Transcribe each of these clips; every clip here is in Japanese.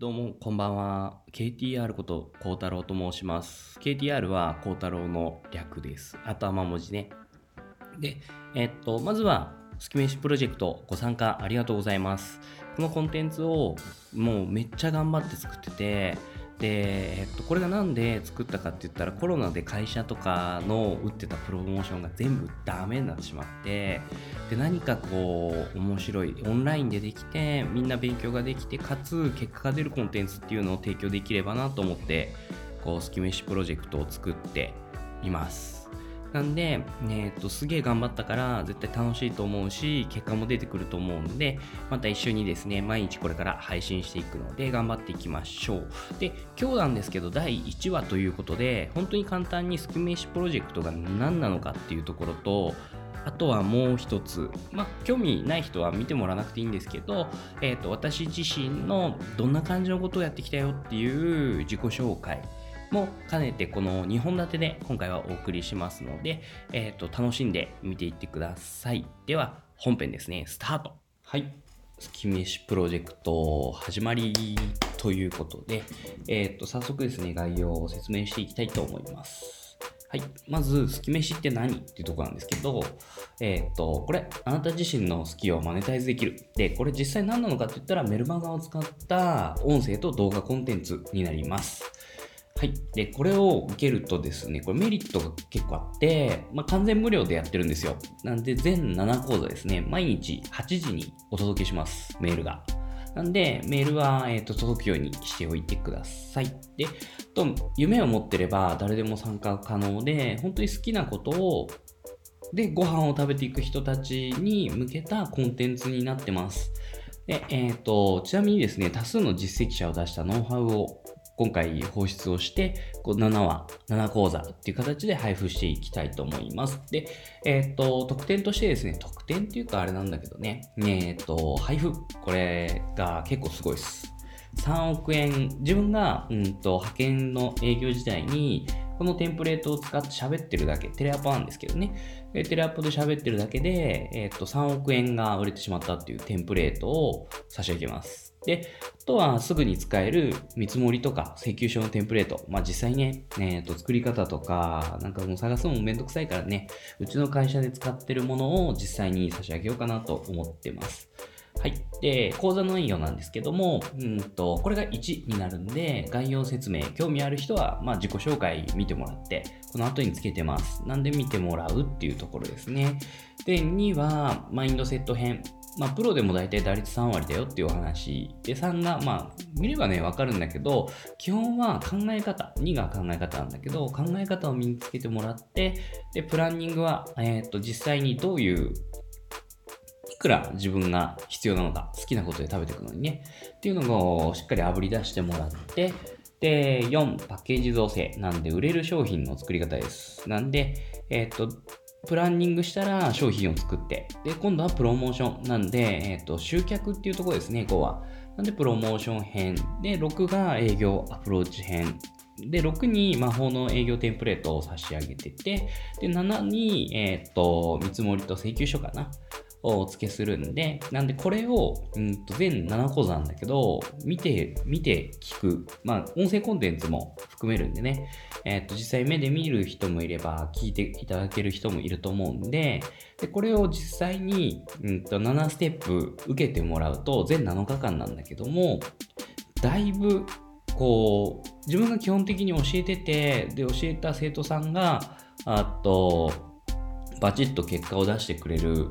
どうも、こんばんは。KTR こと幸太郎と申します。KTR は幸太郎の略です。頭文字ね。で、えっと、まずは、月飯プロジェクトご参加ありがとうございます。このコンテンツをもうめっちゃ頑張って作ってて、で、えっと、これが何で作ったかって言ったらコロナで会社とかの打ってたプロモーションが全部ダメになってしまってで何かこう面白いオンラインでできてみんな勉強ができてかつ結果が出るコンテンツっていうのを提供できればなと思ってこう月飯プロジェクトを作っています。なんで、えー、とすげえ頑張ったから絶対楽しいと思うし結果も出てくると思うのでまた一緒にですね毎日これから配信していくので頑張っていきましょう。で今日なんですけど第1話ということで本当に簡単にスキメシプロジェクトが何なのかっていうところとあとはもう一つ、まあ、興味ない人は見てもらわなくていいんですけど、えー、と私自身のどんな感じのことをやってきたよっていう自己紹介も兼ねてこの2本立てで今回はお送りしますので、えー、と楽しんで見ていってください。では本編ですね、スタートはい。月飯プロジェクト始まりということで、えっ、と、早速ですね、概要を説明していきたいと思います。はい。まず、好き飯って何っていうところなんですけど、えっ、と、これ、あなた自身の好きをマネタイズできる。で、これ実際何なのかって言ったら、メルマガを使った音声と動画コンテンツになります。はい。で、これを受けるとですね、これメリットが結構あって、まあ、完全無料でやってるんですよ。なんで、全7講座ですね、毎日8時にお届けします、メールが。なんで、メールは、えー、と届くようにしておいてください。で、と夢を持ってれば誰でも参加可能で、本当に好きなことを、で、ご飯を食べていく人たちに向けたコンテンツになってます。で、えっ、と、ちなみにですね、多数の実績者を出したノウハウを今回放出をして、こう7話、7講座っていう形で配布していきたいと思います。で、えっ、と、特典としてですね、特典っていうかあれなんだけどね、えっ、と、配布、これが結構すごいです。3億円、自分が、うんと、派遣の営業時代に、このテンプレートを使って喋ってるだけ、テレアポなんですけどね、えテレアポで喋ってるだけで、えっ、と、3億円が売れてしまったっていうテンプレートを差し上げます。で、あとはすぐに使える見積もりとか請求書のテンプレート。まあ実際ね、えー、と作り方とか、なんかもう探すのもめんどくさいからね、うちの会社で使ってるものを実際に差し上げようかなと思ってます。はい。で、講座の内容なんですけども、うんと、これが1になるんで、概要説明、興味ある人は、まあ自己紹介見てもらって、この後につけてます。なんで見てもらうっていうところですね。で、2は、マインドセット編。まあ、プロでも大体打率3割だよっていうお話。で、3が、まあ、見ればね、わかるんだけど、基本は考え方。2が考え方なんだけど、考え方を身につけてもらって、で、プランニングは、えっ、と、実際にどういう、いくら自分が必要なのか、好きなことで食べていくのにね、っていうのをしっかり炙り出してもらって、で、4、パッケージ造成。なんで、売れる商品の作り方です。なんで、えっ、と、プランニングしたら商品を作って、で、今度はプロモーションなんで、えっ、と、集客っていうところですね、5は。なんで、プロモーション編。で、6が営業アプローチ編。で、6に魔法の営業テンプレートを差し上げてて、で、7に、えっ、と、見積もりと請求書かな。お付けするんで、なんでこれを、うんと全7講座なんだけど、見て、見て聞く。まあ、音声コンテンツも含めるんでね、えっ、と、実際目で見る人もいれば、聞いていただける人もいると思うんで、で、これを実際に、うんと、7ステップ受けてもらうと、全7日間なんだけども、だいぶ、こう、自分が基本的に教えてて、で、教えた生徒さんが、あと、バチッと結果を出してくれる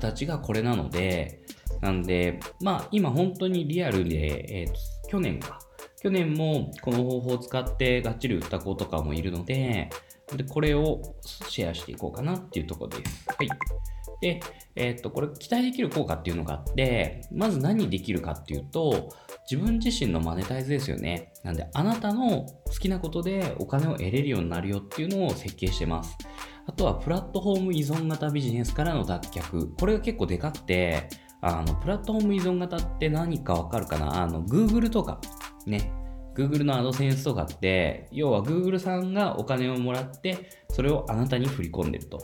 形がこれなので、なんで、まあ今本当にリアルで、えー、去年か。去年もこの方法を使ってがっちり売った子とかもいるので、でこれをシェアしていこうかなっていうところです。はい。で、えっ、と、これ期待できる効果っていうのがあって、まず何できるかっていうと、自分自身のマネタイズですよね。なんで、あなたの好きなことでお金を得れるようになるよっていうのを設計してます。あとはプラットフォーム依存型ビジネスからの脱却。これが結構でかくて、あの、プラットフォーム依存型って何かわかるかな？あの、Google とか、ね。Google の AdSense とかって、要は Google さんがお金をもらって、それをあなたに振り込んでると。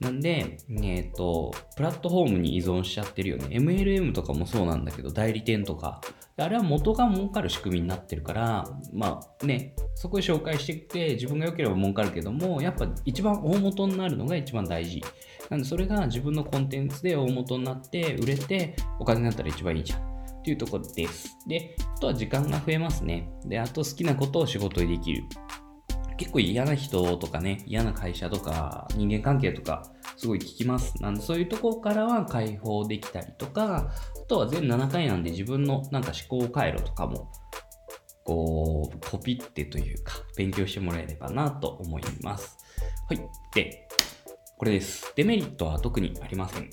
なんで、えっ、と、プラットフォームに依存しちゃってるよね。MLM とかもそうなんだけど、代理店とか、あれは元が儲かる仕組みになってるから、まあね、そこで紹介してきて自分が良ければ儲かるけども、やっぱ一番大元になるのが一番大事。なんでそれが自分のコンテンツで大元になって売れてお金になったら一番いいじゃん。っていうとこです。で、あとは時間が増えますね。で、あと好きなことを仕事にできる。結構嫌な人とかね、嫌な会社とか人間関係とかすごい聞きます。なんでそういうとこからは解放できたりとか、あとは全7回なんで自分のなんか思考回路とかもこう、コピってというか、勉強してもらえればなと思います。はい。で、これです。デメリットは特にありません。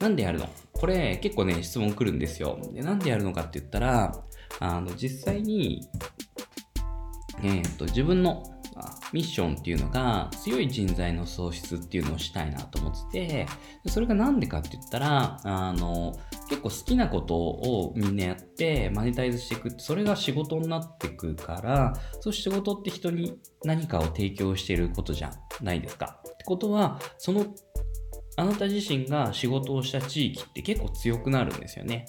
なんでやるの？これ結構ね、質問来るんですよ。でなんでやるのかって言ったら、あの、実際に、えっ、と、自分のミッションっていうのが強い人材の創出っていうのをしたいなと思ってて、それがなんでかって言ったら、あの、結構好きなことをみんなやってマネタイズしていくそれが仕事になってくから、そう仕事って人に何かを提供してることじゃないですか。ってことは、そのあなた自身が仕事をした地域って結構強くなるんですよね。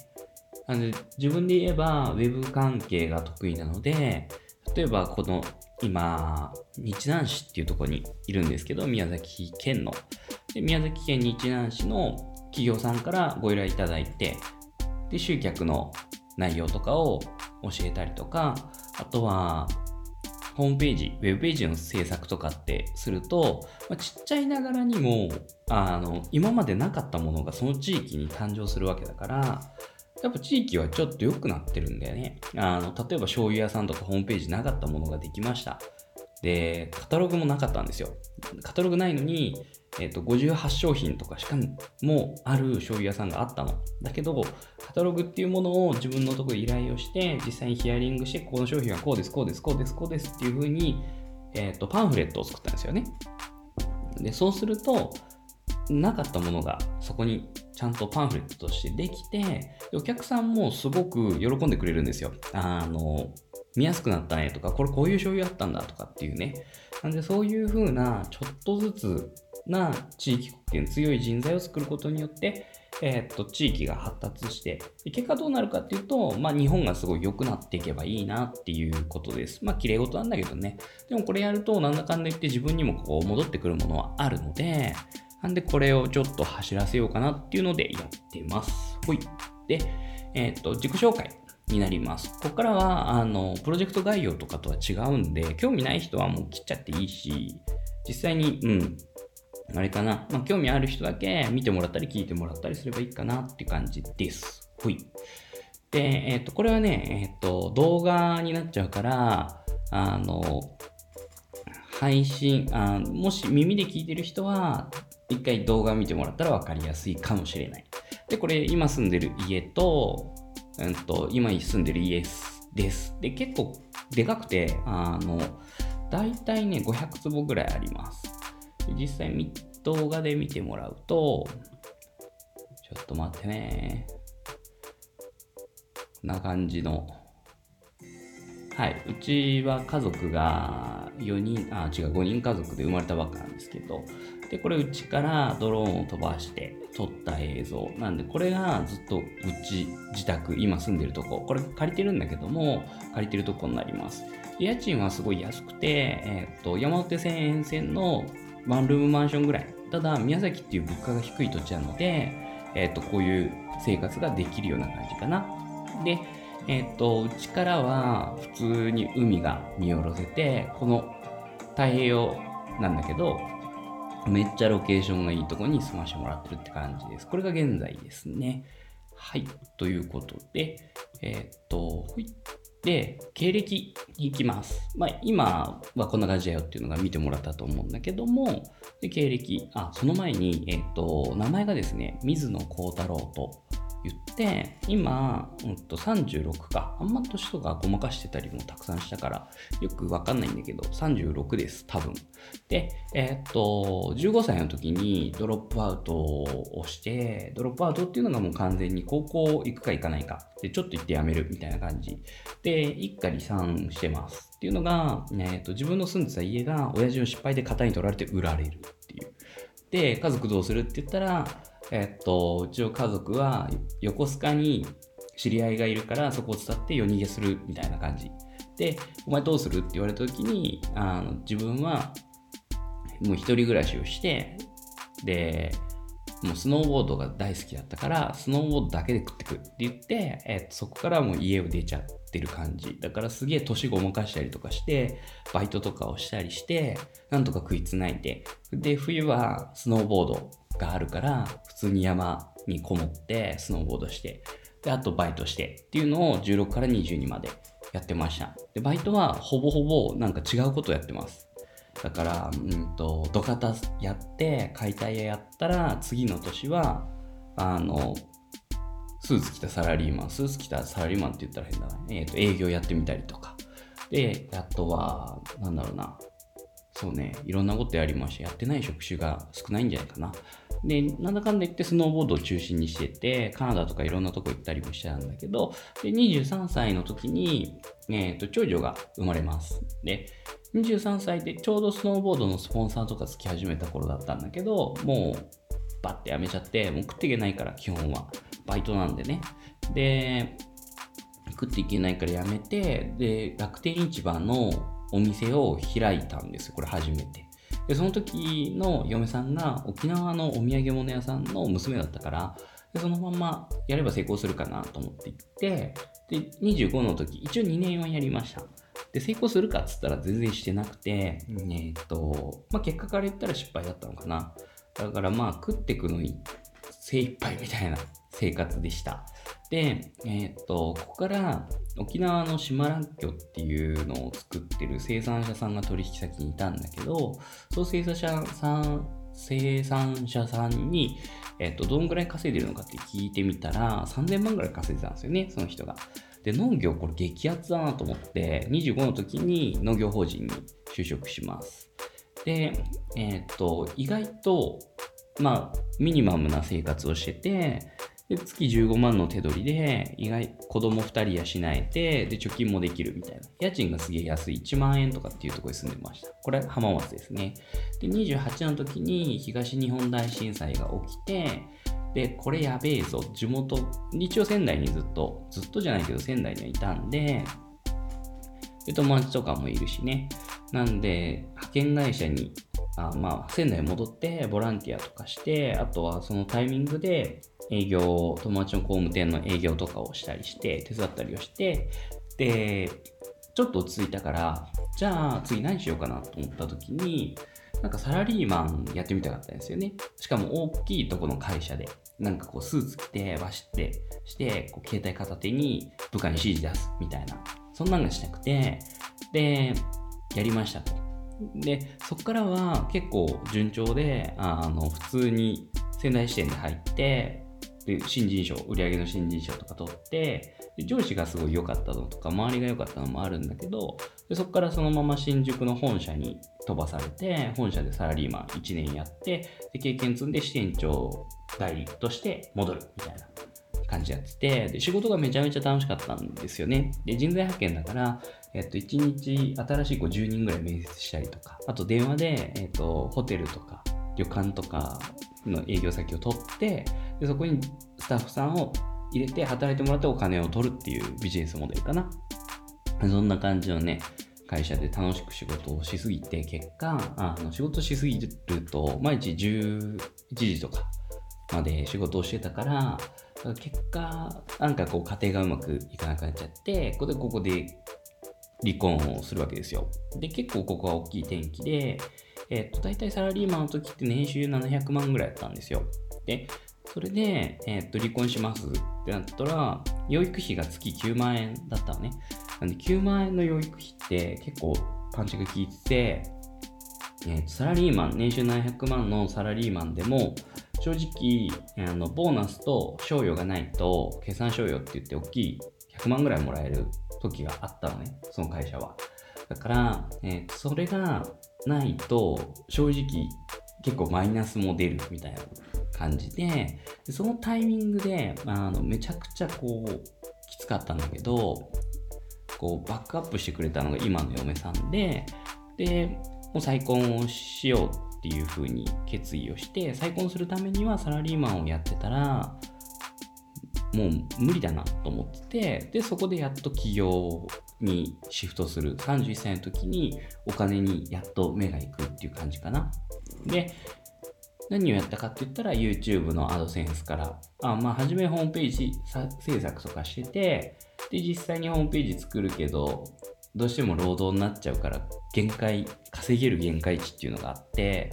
なの自分で言えば Web 関係が得意なので、例えばこの今、日南市っていうところにいるんですけど、宮崎県の。で宮崎県日南市の企業さんからご依頼いただいて、で、集客の内容とかを教えたりとか、あとは、ホームページ、ウェブページの制作とかってすると、まあ、ちっちゃいながらにも、あの、今までなかったものがその地域に誕生するわけだから、やっぱ地域はちょっと良くなってるんだよね。あの、例えば醤油屋さんとかホームページなかったものができました。で、カタログもなかったんですよ。カタログないのに、えっ、と、58商品とかしかもある醤油屋さんがあったの。だけど、カタログっていうものを自分のところで依頼をして、実際にヒアリングして、この商品はこうです、こうです、こうです、こうですっていう風に、えっ、と、パンフレットを作ったんですよね。で、そうすると、なかったものがそこにちゃんとパンフレットとしてできて、お客さんもすごく喜んでくれるんですよ。あの、見やすくなったねとか、これこういう醤油あったんだとかっていうね。なんでそういう風なちょっとずつな地域国権強い人材を作ることによって、えー、っと、地域が発達して、結果どうなるかっていうと、まあ日本がすごい良くなっていけばいいなっていうことです。まあ綺麗事なんだけどね。でもこれやるとなんだかんだ言って自分にもこう戻ってくるものはあるので、なんでこれをちょっと走らせようかなっていうのでやってます。ほい。で、えっ、と、自己紹介になります。ここからは、あの、プロジェクト概要とかとは違うんで、興味ない人はもう切っちゃっていいし、実際に、うん、あれかな、まあ、興味ある人だけ見てもらったり聞いてもらったりすればいいかなって感じです。ほい。で、えっ、と、これはね、えっ、と、動画になっちゃうから、あの、配信あ、もし耳で聞いてる人は、一回動画見てもらったら分かりやすいかもしれない。で、これ今住んでる家と、うんと、今住んでる家です。で、結構でかくて、あの、大体ね、500坪ぐらいあります。実際動画で見てもらうと、ちょっと待ってね。こんな感じの。はい。うちは家族が4人、あ、違う、5人家族で生まれたばっかなんですけど、で、これうちからドローンを飛ばして撮った映像。なんで、これがずっとうち、自宅、今住んでるとこ。これ借りてるんだけども、借りてるとこになります。家賃はすごい安くて、えっ、と、山手線沿線のワンルームマンションぐらい。ただ、宮崎っていう物価が低い土地なので、えっ、と、こういう生活ができるような感じかな。で、えっ、と、うちからは普通に海が見下ろせて、この太平洋なんだけど、めっちゃロケーションがいいとこに住ましてもらってるって感じです。これが現在ですね。はい。ということで、えー、っと、ほい。で、経歴に行きます。まあ、今はこんな感じだよっていうのが見てもらったと思うんだけども、で経歴、あ、その前に、えー、っと、名前がですね、水野幸太郎と言って、今、うん、と36か。あんま年とかごまかしてたりもたくさんしたから、よくわかんないんだけど、36です、多分。で、えー、っと、15歳の時にドロップアウトをして、ドロップアウトっていうのがもう完全に高校行くか行かないか。で、ちょっと行ってやめるみたいな感じ。で、一家離散してます。っていうのが、えー、っと、自分の住んでた家が親父の失敗で型に取られて売られるっていう。で、家族どうするって言ったら、えっと、うちの家族は横須賀に知り合いがいるからそこを伝って夜逃げするみたいな感じ。で、お前どうするって言われた時に、あの自分はもう一人暮らしをして、で、もうスノーボードが大好きだったから、スノーボードだけで食ってくって言って、えー、とそこからもう家を出ちゃってる感じ。だからすげえ年ごまかしたりとかして、バイトとかをしたりして、なんとか食いつないで、で、冬はスノーボードがあるから、通に山にこもってスノーボードして、で、あとバイトしてっていうのを16から22までやってました。で、バイトはほぼほぼなんか違うことやってます。だから、うんと、土方やって、解体屋やったら、次の年は、あの、スーツ着たサラリーマン、スーツ着たサラリーマンって言ったら変だな。え、ー、営業やってみたりとか。で、あとは、なんだろうな。そうね、いろんなことやりました。やってない職種が少ないんじゃないかな。で、なんだかんだ言ってスノーボードを中心にしてて、カナダとかいろんなとこ行ったりもしてたんだけど、で、23歳の時に、えっ、ー、と、長女が生まれます。で、23歳でちょうどスノーボードのスポンサーとかつき始めた頃だったんだけど、もうバッてやめちゃって、もう食っていけないから基本は。バイトなんでね。で、食っていけないからやめて、で、楽天市場のお店を開いたんですよ。これ初めて。で、その時の嫁さんが沖縄のお土産物屋さんの娘だったから、でそのままやれば成功するかなと思って行って、で、25の時、一応2年はやりました。で、成功するかっつったら全然してなくて、えっと、まあ、結果から言ったら失敗だったのかな。だからまあ、食ってくのに精一杯みたいな生活でした。で、えっと、ここから沖縄の島らっきょっていうのを作ってる生産者さんが取引先にいたんだけど、その生産者さん、生産者さんに、えっと、どんぐらい稼いでるのかって聞いてみたら、3000万ぐらい稼いでたんですよね、その人が。で、農業これ激アツだなと思って、25の時に農業法人に就職します。で、えっ、と、意外と、まあ、ミニマムな生活をしてて、で月15万の手取りで、意外、子供2人養えて、で、貯金もできるみたいな。家賃がすげえ安い。1万円とかっていうところに住んでました。これ浜松ですね。で、28の時に東日本大震災が起きて、で、これやべえぞ。地元、一応仙台にずっと、ずっとじゃないけど仙台にはいたんで、で、友達とかもいるしね。なんで、派遣会社に、あまあ、仙台に戻ってボランティアとかして、あとはそのタイミングで営業、友達の工務店の営業とかをしたりして、手伝ったりをして、で、ちょっと落ち着いたから、じゃあ次何しようかなと思った時に、なんかサラリーマンやってみたかったんですよね。しかも大きいとこの会社で、なんかこうスーツ着て、バシってして、こう携帯片手に部下に指示出すみたいな、そんなんがしたくて、で、やりましたと。で、そこからは結構順調で、あの、普通に仙台支店で入って、新人賞、売上の新人賞とか取って、で上司がすごい良かったのとか、周りが良かったのもあるんだけど、でそこからそのまま新宿の本社に飛ばされて、本社でサラリーマン1年やって、で経験積んで支店長代理として戻るみたいな感じやってて、で仕事がめちゃめちゃ楽しかったんですよね。で、人材派遣だから、えっと、1日新しい子10人ぐらい面接したりとか、あと電話で、えっと、ホテルとか旅館とかの営業先を取って、でそこにスタッフさんを入れて働いてもらってお金を取るっていうビジネスモデルかな。そんな感じのね、会社で楽しく仕事をしすぎて、結果、あの仕事しすぎると、毎日11時とかまで仕事をしてたから、結果、なんかこう家庭がうまくいかなくなっちゃって、ここでここで離婚をするわけですよ。で、結構ここは大きい転機で、えっと、大体サラリーマンの時って年収700万ぐらいだったんですよ。で、それで、えっと、離婚しますってなったら、養育費が月9万円だったのね。なんで9万円の養育費って結構パンチが効いてて、えー、とサラリーマン、年収700万のサラリーマンでも、正直、あのボーナスと賞与がないと、計算賞与って言って大きい100万ぐらいもらえる時があったのね、その会社は。だから、えー、それがないと、正直結構マイナスも出るみたいな感じで、そのタイミングで、あのめちゃくちゃこう、きつかったんだけど、こうバックアップしてくれたのが今の嫁さんで、で、もう再婚をしようっていう風に決意をして、再婚するためにはサラリーマンをやってたら、もう無理だなと思ってて、で、そこでやっと起業にシフトする。31歳の時にお金にやっと目が行くっていう感じかな。で、何をやったかって言ったら YouTube のアドセンスから、あまあ、初めホームページ制作とかしてて、で、実際にホームページ作るけど、どうしても労働になっちゃうから、限界、稼げる限界値っていうのがあって、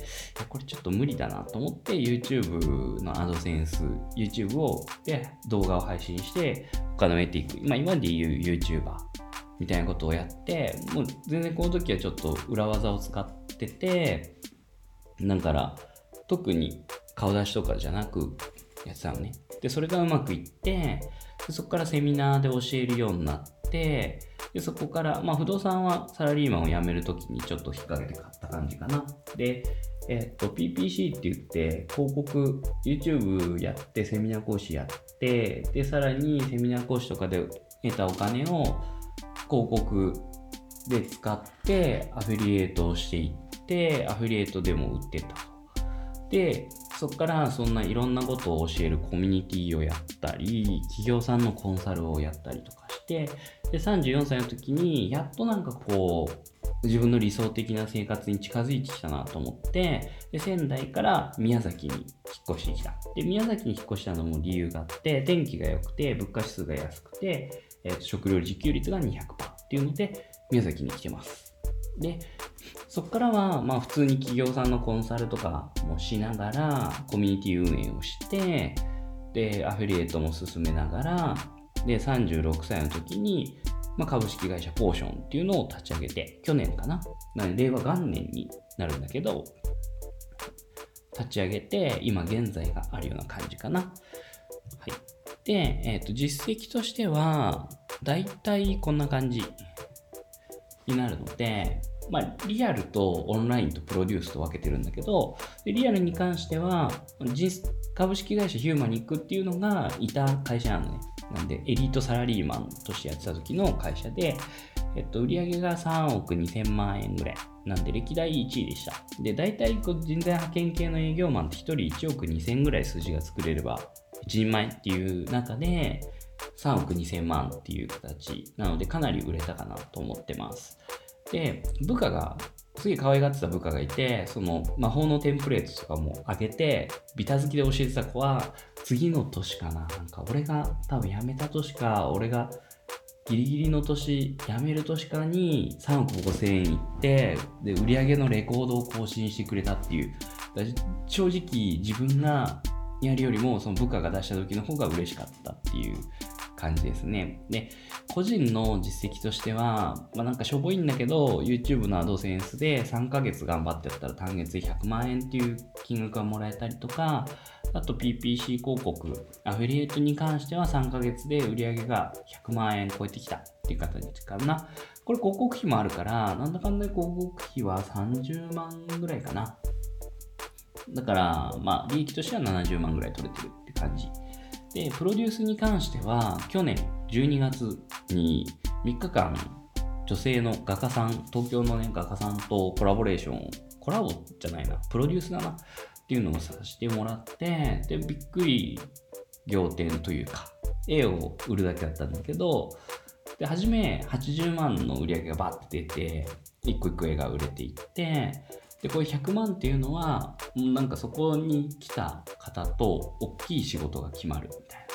これちょっと無理だなと思って YouTube のアドセンス、YouTube をで動画を配信してお金を得ていく。まあ今で言う YouTuber みたいなことをやって、もう全然この時はちょっと裏技を使ってて、だから特に顔出しとかじゃなくやってたのね。で、それがうまくいって、でそこからセミナーで教えるようになって、でそこから、まあ、不動産はサラリーマンを辞めるときにちょっと引っ掛けて買った感じかな。で、えっと、PPC って言って、広告、YouTube やって、セミナー講師やって、で、さらにセミナー講師とかで得たお金を広告で使って、アフィリエイトをしていって、アフィリエイトでも売ってたと。で、そこからそんないろんなことを教えるコミュニティをやったり、企業さんのコンサルをやったりとかして、で、34歳の時に、やっとなんかこう、自分の理想的な生活に近づいてきたなと思って、で仙台から宮崎に引っ越してきた。で、宮崎に引っ越したのも理由があって、天気が良くて、物価指数が安くて、え、食料自給率が200%っていうので、宮崎に来てます。で、そこからは、まあ普通に企業さんのコンサルとかもしながら、コミュニティ運営をして、で、アフィリエイトも進めながら、で、36歳の時に、まあ、株式会社ポーションっていうのを立ち上げて、去年かな。な令和元年になるんだけど、立ち上げて、今現在があるような感じかな。はい。で、えっ、ー、と、実績としては、だいたいこんな感じになるので、まあ、リアルとオンラインとプロデュースと分けてるんだけど、リアルに関しては、株式会社ヒューマニックっていうのがいた会社なのね。なんで、エリートサラリーマンとしてやってた時の会社で、えっと、売上が3億2000万円ぐらい。なんで、歴代1位でした。で、大体こう人材派遣系の営業マンって1人1億2000ぐらい数字が作れれば、人前っていう中で、3億2000万っていう形。なので、かなり売れたかなと思ってます。で、部下が、すげえ可愛がってた部下がいて、その魔法のテンプレートとかも上げて、ビタ好きで教えてた子は、次の年かな、なんか俺が多分辞めた年か、俺がギリギリの年、辞める年かに3億5千円いって、で、売り上げのレコードを更新してくれたっていう、正直自分がやるよりもその部下が出した時の方が嬉しかったっていう感じですね。で、個人の実績としては、まあ、なんかしょぼいんだけど、YouTube のアドセンスで3ヶ月頑張ってやったら単月100万円っていう金額がもらえたりとか、あと PPC 広告、アフィリエイトに関しては3ヶ月で売り上げが100万円超えてきたっていう形かな。これ広告費もあるから、なんだかんだ広告費は30万ぐらいかな。だから、まあ、利益としては70万ぐらい取れてるって感じ。で、プロデュースに関しては、去年12月に3日間、女性の画家さん、東京のね、画家さんとコラボレーション、コラボじゃないな、プロデュースだなっていうのをさせてもらって、で、びっくり仰天というか、絵を売るだけだったんだけど、で、初め80万の売り上げがバッて出て、一個一個絵が売れていって、で、これ100万っていうのは、なんかそこに来た方と大きい仕事が決まるみたい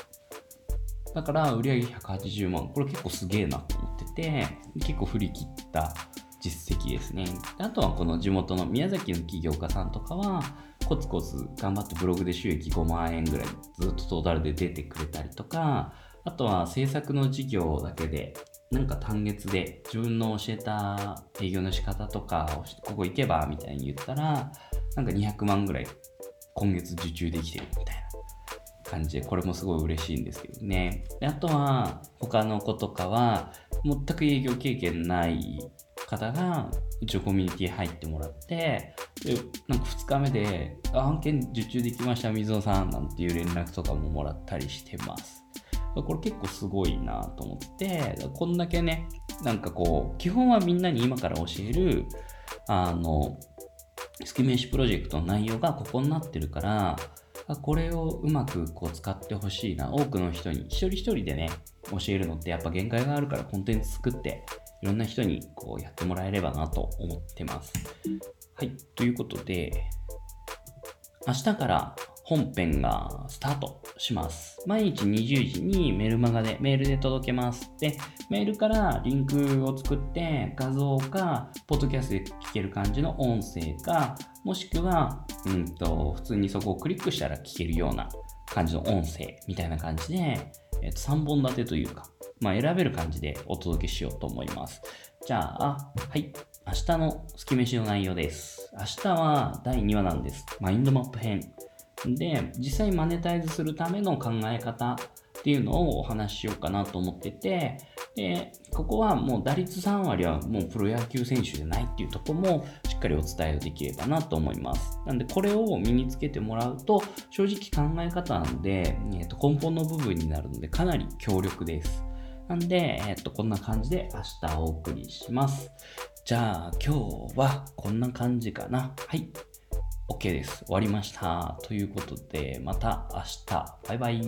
な。だから売上180万。これ結構すげえなと思ってて、結構振り切った実績ですね。あとはこの地元の宮崎の起業家さんとかは、コツコツ頑張ってブログで収益5万円ぐらいずっとトータルで出てくれたりとか、あとは制作の事業だけでなんか単月で自分の教えた営業の仕方とかをここ行けばみたいに言ったらなんか200万ぐらい今月受注できてるみたいな感じでこれもすごい嬉しいんですけどね。であとは他の子とかは全く営業経験ない方がうちのコミュニティ入ってもらってでなんか2日目で案件受注できました水野さんなんていう連絡とかももらったりしてます。これ結構すごいなと思って、こんだけね、なんかこう、基本はみんなに今から教える、あの、月飯プロジェクトの内容がここになってるから、これをうまくこう使ってほしいな。多くの人に、一人一人でね、教えるのってやっぱ限界があるからコンテンツ作って、いろんな人にこうやってもらえればなと思ってます。はい。ということで、明日から本編がスタートします。毎日20時にメルマガで、メールで届けます。で、メールからリンクを作って画像か、ポッドキャストで聞ける感じの音声か、もしくは、うんと、普通にそこをクリックしたら聞けるような感じの音声みたいな感じで、えっと、3本立てというか、まあ、選べる感じでお届けしようと思います。じゃあ、はい。明日の月飯の内容です。明日は第2話なんです。マインドマップ編。で、実際マネタイズするための考え方っていうのをお話ししようかなと思ってて、で、ここはもう打率3割はもうプロ野球選手じゃないっていうとこもしっかりお伝えできればなと思います。なんでこれを身につけてもらうと正直考え方なんで、えー、と根本の部分になるのでかなり強力です。なんで、えっ、と、こんな感じで明日お送りします。じゃあ今日はこんな感じかな。はい。OK です。終わりました。ということで、また明日。バイバイ。